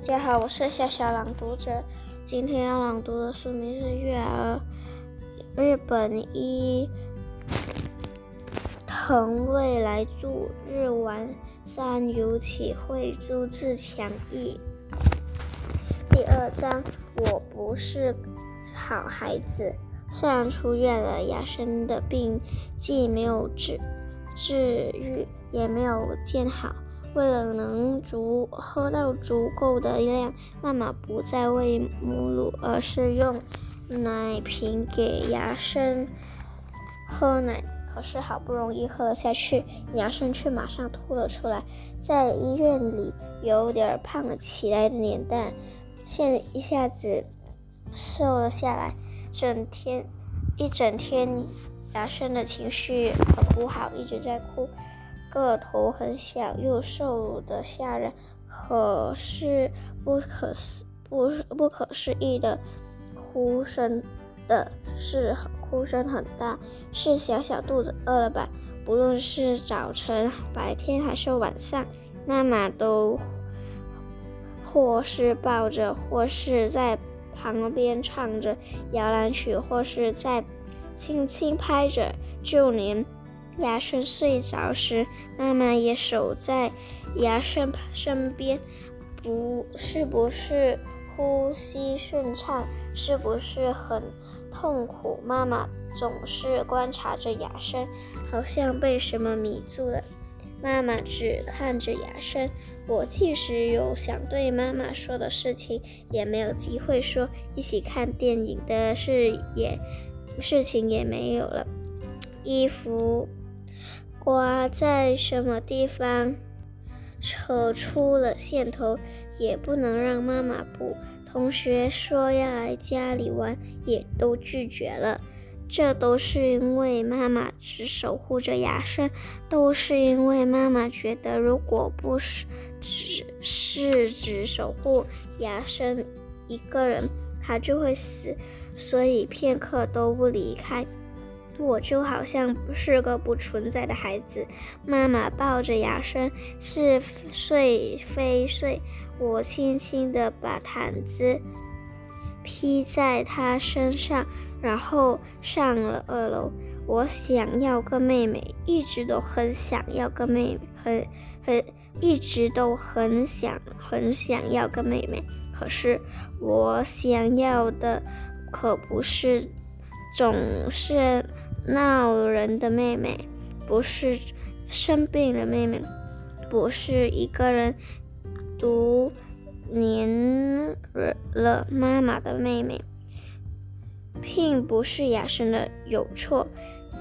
大家好，我是小小朗读者。今天要朗读的书名是《月儿》，日本一藤未来著，日丸山由启绘，朱自强译。第二章，我不是好孩子。虽然出院了，牙生的病既没有治治愈，也没有见好。为了能足喝到足够的量，妈妈不再喂母乳，而是用奶瓶给牙生喝奶。可是好不容易喝了下去，牙生却马上吐了出来，在医院里有点胖了起来的脸蛋，现一下子瘦了下来，整天一整天，牙生的情绪很不好，一直在哭。个头很小又瘦的吓人，可是不可思不不可思议的哭声的是哭声很大，是小小肚子饿了吧？不论是早晨、白天还是晚上，妈妈都或是抱着，或是在旁边唱着摇篮曲，或是在轻轻拍着，就连。牙生睡着时，妈妈也守在牙生身边。不是不是呼吸顺畅，是不是很痛苦？妈妈总是观察着牙生，好像被什么迷住了。妈妈只看着牙生。我即使有想对妈妈说的事情，也没有机会说。一起看电影的事也事情也没有了。衣服。挂在什么地方，扯出了线头，也不能让妈妈补。同学说要来家里玩，也都拒绝了。这都是因为妈妈只守护着牙生，都是因为妈妈觉得，如果不是只是只守护牙生一个人，他就会死，所以片刻都不离开。我就好像不是个不存在的孩子，妈妈抱着牙生是睡非睡，我轻轻地把毯子披在他身上，然后上了二楼。我想要个妹妹，一直都很想要个妹妹，很很一直都很想很想要个妹妹。可是我想要的可不是总是。闹人的妹妹，不是生病的妹妹，不是一个人独黏了妈妈的妹妹，并不是雅生的有错。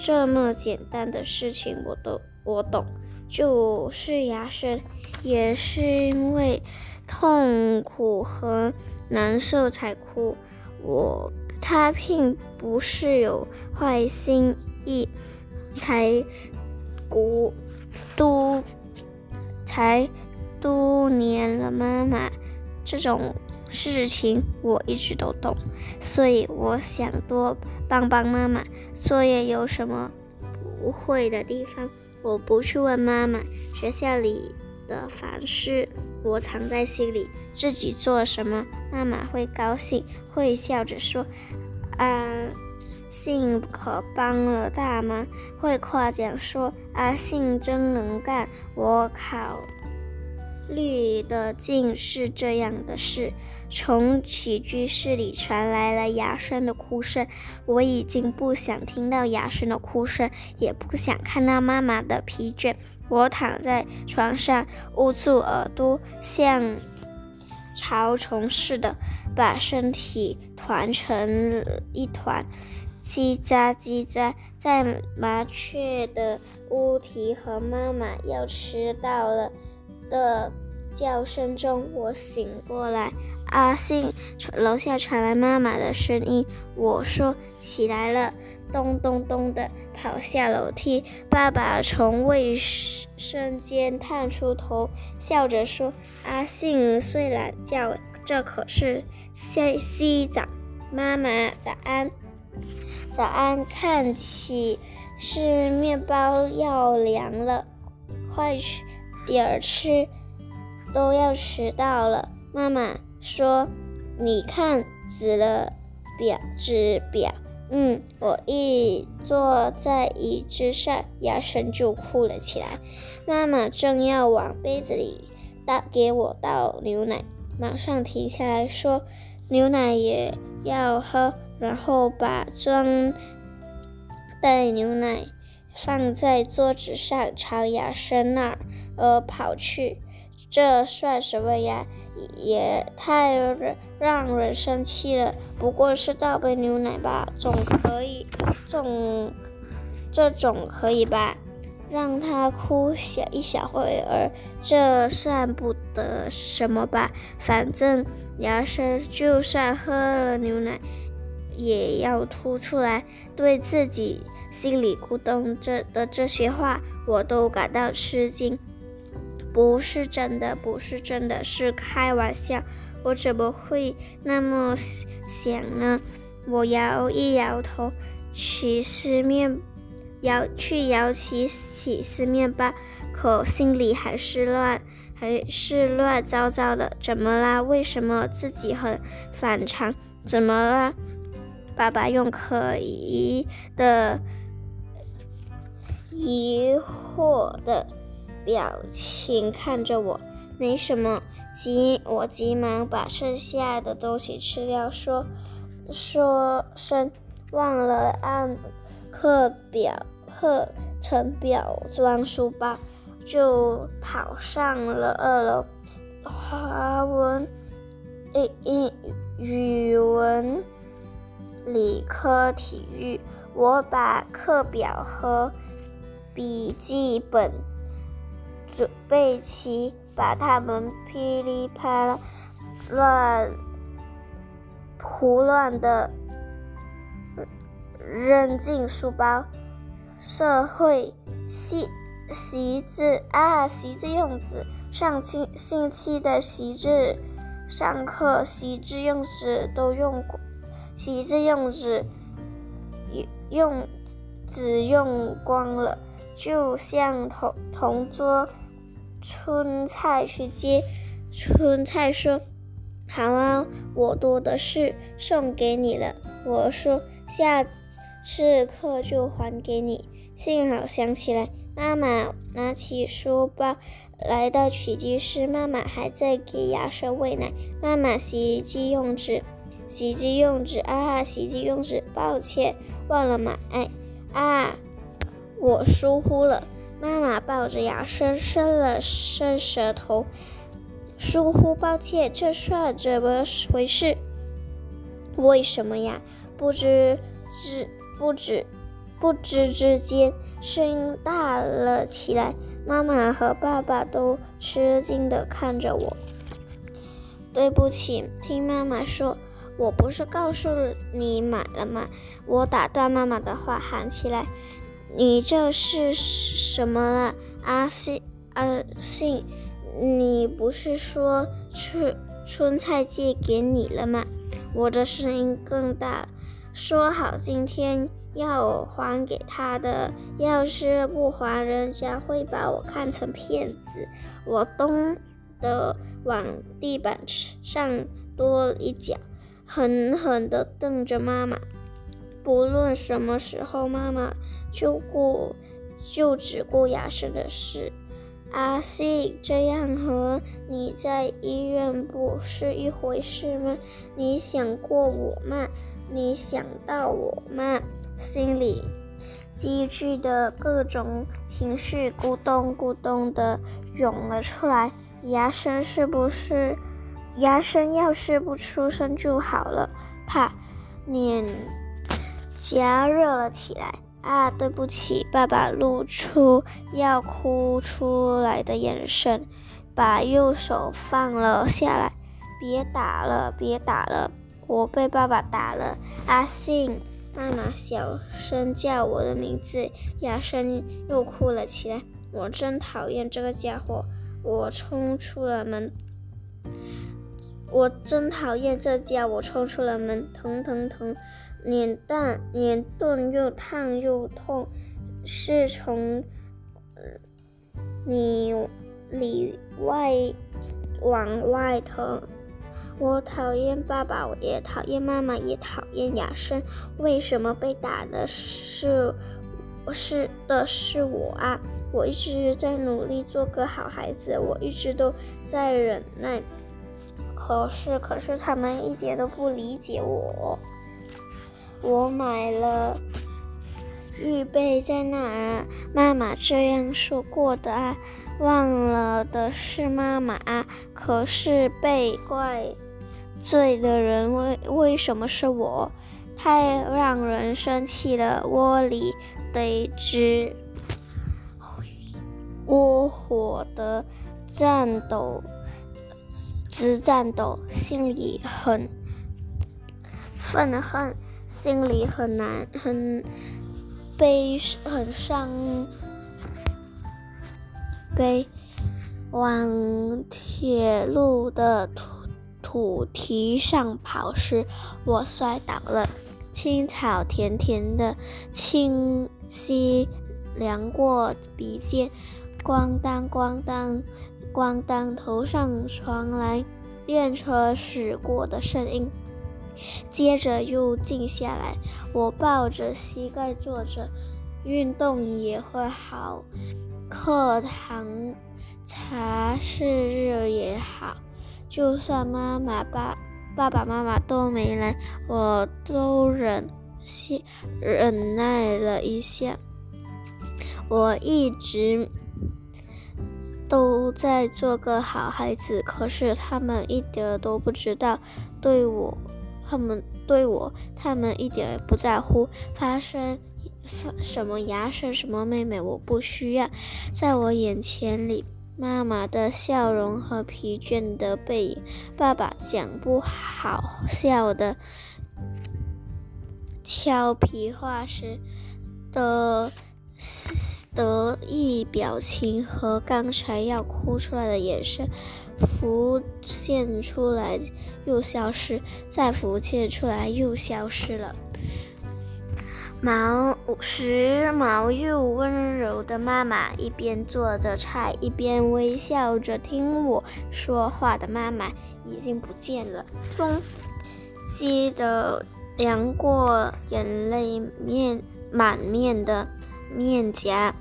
这么简单的事情我都我懂，就是雅生也是因为痛苦和难受才哭。我。他并不是有坏心意，才孤都才多年了妈妈这种事情我一直都懂，所以我想多帮帮妈妈。作业有什么不会的地方，我不去问妈妈。学校里的凡事。我藏在心里，自己做什么，妈妈会高兴，会笑着说：“阿信可帮了大忙。”会夸奖说：“阿信真能干。”我考绿的尽是这样的事。从起居室里传来了哑声的哭声，我已经不想听到哑声的哭声，也不想看到妈妈的疲倦。我躺在床上，捂住耳朵，像潮虫似的把身体团成一团，叽喳叽喳，在麻雀的屋啼和妈妈要迟到了的叫声中，我醒过来。阿信，楼下传来妈妈的声音。我说：“起来了。”咚咚咚的跑下楼梯，爸爸从卫生间探出头，笑着说：“阿信睡懒觉，这可是西西早。”妈妈早安，早安。看起是面包要凉了，快点儿吃，都要迟到了。妈妈说：“你看，指了表，指表。”嗯，我一坐在椅子上，牙生就哭了起来。妈妈正要往杯子里倒给我倒牛奶，马上停下来说：“牛奶也要喝。”然后把装袋牛奶放在桌子上，朝牙生那儿呃跑去。这算什么呀？也太让人生气了。不过是倒杯牛奶吧，总可以，总这总可以吧？让他哭小一小会儿，这算不得什么吧？反正牙生就算喝了牛奶，也要吐出来。对自己心里咕咚这的这些话，我都感到吃惊。不是真的，不是真的，是开玩笑。我怎么会那么想呢？我摇一摇头，起司面，摇去摇起起司面包，可心里还是乱，还是乱糟糟的。怎么啦？为什么自己很反常？怎么了？爸爸用可疑的、疑惑的。表情看着我，没什么。急，我急忙把剩下的东西吃掉，说说声忘了按课表课程表装书包，就跑上了二楼。华文、英英语文、理科、体育，我把课表和笔记本。准备齐，把他们噼里啪啦、乱胡乱的扔进书包。社会习习字啊，习字用纸。上星星期的习字上课，习字用纸都用过，习字用纸用纸用光了，就像同同桌。春菜去接，春菜说：“好啊，我多的是，送给你了。”我说：“下次课就还给你。”幸好想起来，妈妈拿起书包来到取机室，妈妈还在给牙生喂奶。妈妈，洗衣机用纸，洗衣机用纸啊，洗衣机用纸，抱歉，忘了买。啊，我疏忽了。妈妈抱着牙伸伸了伸舌头，疏忽，抱歉，这算怎么回事？为什么呀？不知知不知不知之间，声音大了起来。妈妈和爸爸都吃惊地看着我。对不起，听妈妈说，我不是告诉你买了吗？我打断妈妈的话，喊起来。你这是什么了，阿信？阿信，你不是说春春菜借给你了吗？我的声音更大，说好今天要还给他的，要是不还，人家会把我看成骗子。我咚的往地板上跺一脚，狠狠地瞪着妈妈。不论什么时候，妈妈就顾就只顾雅生的事。阿信，这样和你在医院不是一回事吗？你想过我吗？你想到我吗？心里积聚的各种情绪咕咚咕咚的涌了出来。牙生是不是？牙生要是不出声就好了。怕脸。加热了起来啊！对不起，爸爸露出要哭出来的眼神，把右手放了下来。别打了，别打了，我被爸爸打了。阿信，妈妈小声叫我的名字，哑声又哭了起来。我真讨厌这个家伙！我冲出了门。我真讨厌这家！我冲出了门，疼疼疼，脸蛋脸钝又烫又痛，是从里里外往外疼我讨厌爸爸，我也讨厌妈妈，也讨厌雅生。为什么被打的是是的是我啊？我一直在努力做个好孩子，我一直都在忍耐。可是，可是他们一点都不理解我。我买了。预备在那儿，妈妈这样说过的啊。忘了的是妈妈啊。可是被怪罪的人为为什么是我？太让人生气了！窝里得直窝火的战斗，直战斗，心里很愤恨，心里很难很。悲很伤悲，往铁路的土土堤上跑时，我摔倒了。青草甜甜的，清晰凉过鼻尖，咣当咣当咣当，头上传来电车驶过的声音。接着又静下来，我抱着膝盖坐着，运动也会好，课堂茶室日也好，就算妈妈爸爸爸妈妈都没来，我都忍心忍耐了一下。我一直都在做个好孩子，可是他们一点都不知道对我。他们对我，他们一点也不在乎。发生发什么牙生什么妹妹，我不需要。在我眼前里，妈妈的笑容和疲倦的背影，爸爸讲不好笑的俏皮话时的得意表情和刚才要哭出来的眼神。浮现出来又消失，再浮现出来又消失了。毛时髦又温柔的妈妈，一边做着菜，一边微笑着听我说话的妈妈已经不见了。风激得凉过眼泪面满面的面颊。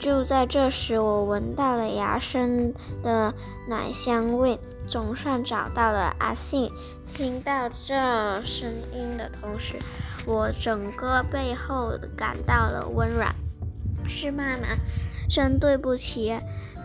就在这时，我闻到了牙生的奶香味，总算找到了阿信。听到这声音的同时，我整个背后感到了温暖。是妈妈，真对不起，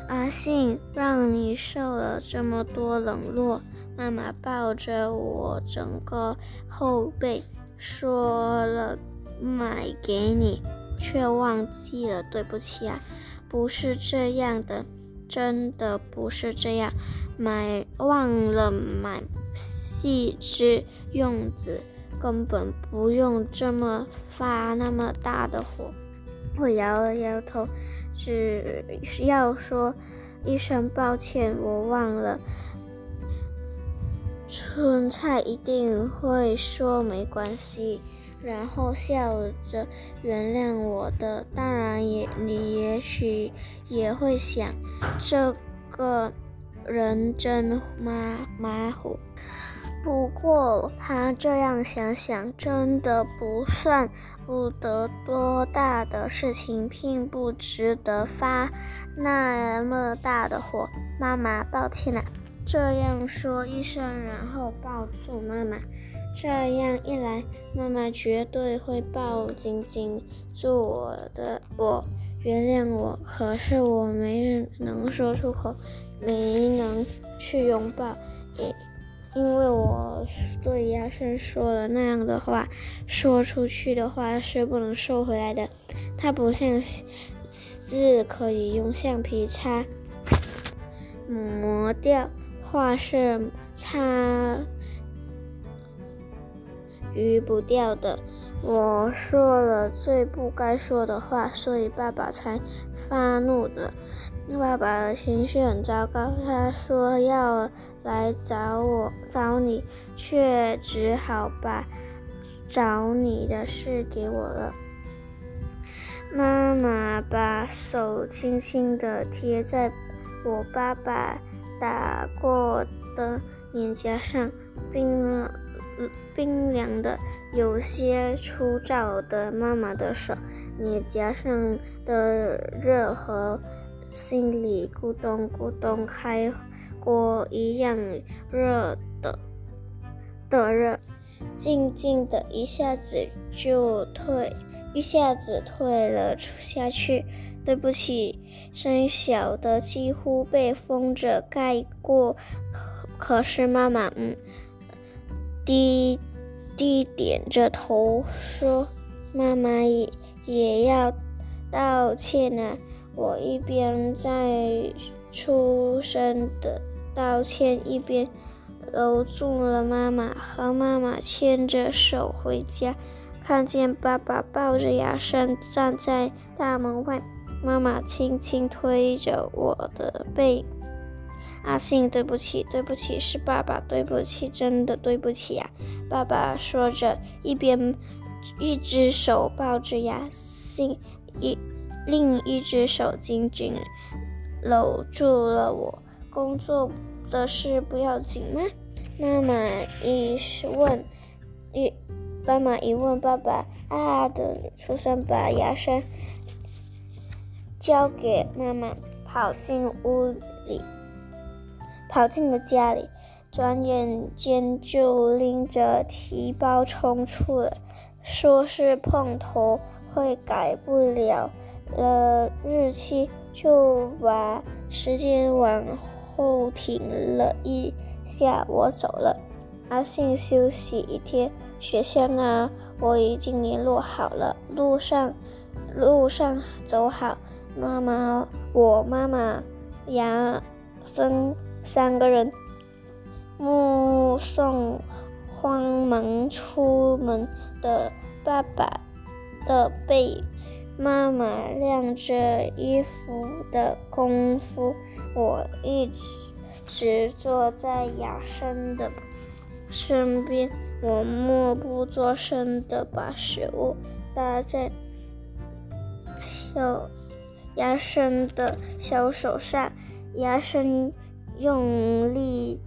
阿信，让你受了这么多冷落。妈妈抱着我整个后背，说了买给你。却忘记了，对不起啊，不是这样的，真的不是这样，买忘了买细枝用子，根本不用这么发那么大的火。我摇了摇头，只要说一声抱歉，我忘了。春菜一定会说没关系。然后笑着原谅我的，当然也你也许也会想，这个人真马马虎。不过他这样想想，真的不算不得多大的事情，并不值得发那么大的火。妈妈，抱歉了。这样说一声，然后抱住妈妈。这样一来，妈妈绝对会抱紧紧住我的，我原谅我。可是我没能说出口，没能去拥抱，因因为我对亚生说了那样的话，说出去的话是不能收回来的。它不像字可以用橡皮擦磨掉，画是擦。鱼不掉的，我说了最不该说的话，所以爸爸才发怒的。爸爸的情绪很糟糕，他说要来找我找你，却只好把找你的事给我了。妈妈把手轻轻地贴在我爸爸打过的脸颊上冰冰凉的、有些粗糙的妈妈的手，脸颊上的热和心里咕咚咕咚开锅一样热的的热，静静的一下子就退，一下子退了下去。对不起，声音小的几乎被风着盖过。可是妈妈，嗯，低低点着头说：“妈妈也也要道歉呢。”我一边在出声的道歉，一边搂住了妈妈，和妈妈牵着手回家。看见爸爸抱着牙山站在大门外。妈妈轻轻推着我的背，阿信，对不起，对不起，是爸爸，对不起，真的对不起呀！爸爸说着，一边一只手抱着雅信，一另一只手紧紧搂住了我。工作的事不要紧吗？妈妈一问，一妈妈一问，爸爸啊的出声把牙刷。交给妈妈，跑进屋里，跑进了家里，转眼间就拎着提包冲出了，说是碰头会改不了了日期，就把时间往后停了一下。我走了，阿信休息一天，学校那我已经联络好了，路上路上走好。妈妈，我妈妈，牙生三个人目送慌忙出门的爸爸的背。妈妈晾着衣服的功夫，我一直坐在雅生的身边。我默不作声的把食物搭在小。牙生的小手上，牙生用力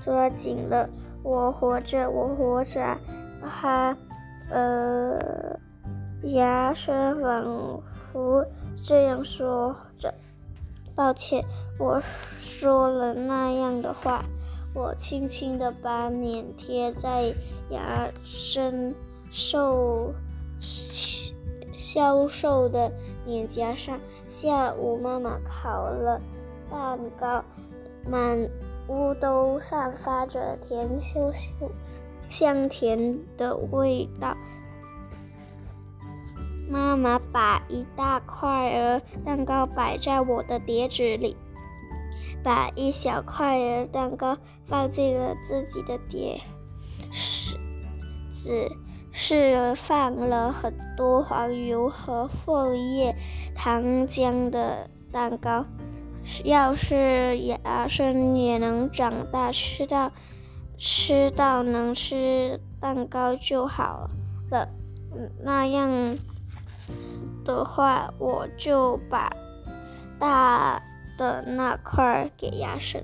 抓紧了。我活着，我活着。哈，呃，牙生仿佛这样说着。抱歉，我说了那样的话。我轻轻地把脸贴在牙生瘦。消瘦的脸颊上。下午，妈妈烤了蛋糕，满屋都散发着甜咻咻、香甜的味道。妈妈把一大块儿蛋糕摆在我的碟子里，把一小块儿蛋糕放进了自己的碟子。是放了很多黄油和枫叶糖浆的蛋糕。要是牙生也能长大，吃到吃到能吃蛋糕就好了。那样的话，我就把大的那块给牙生。